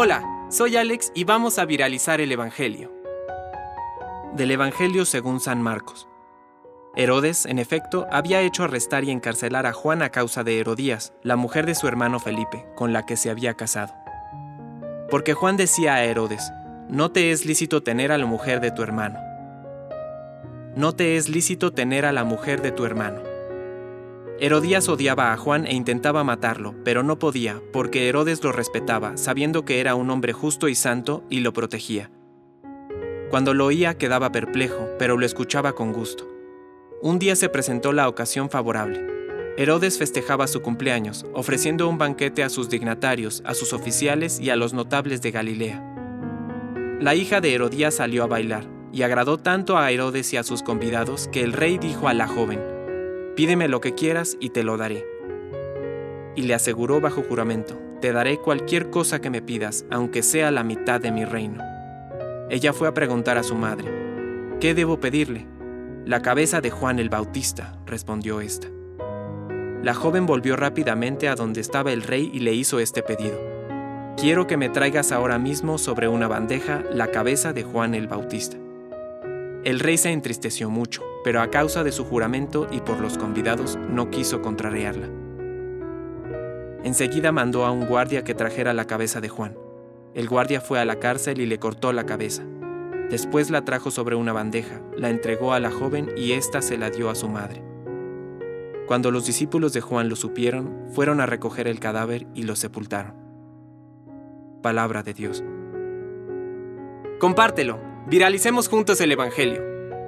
Hola, soy Alex y vamos a viralizar el Evangelio. Del Evangelio según San Marcos. Herodes, en efecto, había hecho arrestar y encarcelar a Juan a causa de Herodías, la mujer de su hermano Felipe, con la que se había casado. Porque Juan decía a Herodes, no te es lícito tener a la mujer de tu hermano. No te es lícito tener a la mujer de tu hermano. Herodías odiaba a Juan e intentaba matarlo, pero no podía, porque Herodes lo respetaba, sabiendo que era un hombre justo y santo, y lo protegía. Cuando lo oía quedaba perplejo, pero lo escuchaba con gusto. Un día se presentó la ocasión favorable. Herodes festejaba su cumpleaños, ofreciendo un banquete a sus dignatarios, a sus oficiales y a los notables de Galilea. La hija de Herodías salió a bailar, y agradó tanto a Herodes y a sus convidados que el rey dijo a la joven, Pídeme lo que quieras y te lo daré. Y le aseguró bajo juramento, Te daré cualquier cosa que me pidas, aunque sea la mitad de mi reino. Ella fue a preguntar a su madre, ¿qué debo pedirle? La cabeza de Juan el Bautista, respondió ésta. La joven volvió rápidamente a donde estaba el rey y le hizo este pedido. Quiero que me traigas ahora mismo sobre una bandeja la cabeza de Juan el Bautista. El rey se entristeció mucho, pero a causa de su juramento y por los convidados no quiso contrariarla. Enseguida mandó a un guardia que trajera la cabeza de Juan. El guardia fue a la cárcel y le cortó la cabeza. Después la trajo sobre una bandeja, la entregó a la joven y ésta se la dio a su madre. Cuando los discípulos de Juan lo supieron, fueron a recoger el cadáver y lo sepultaron. Palabra de Dios. Compártelo, viralicemos juntos el Evangelio.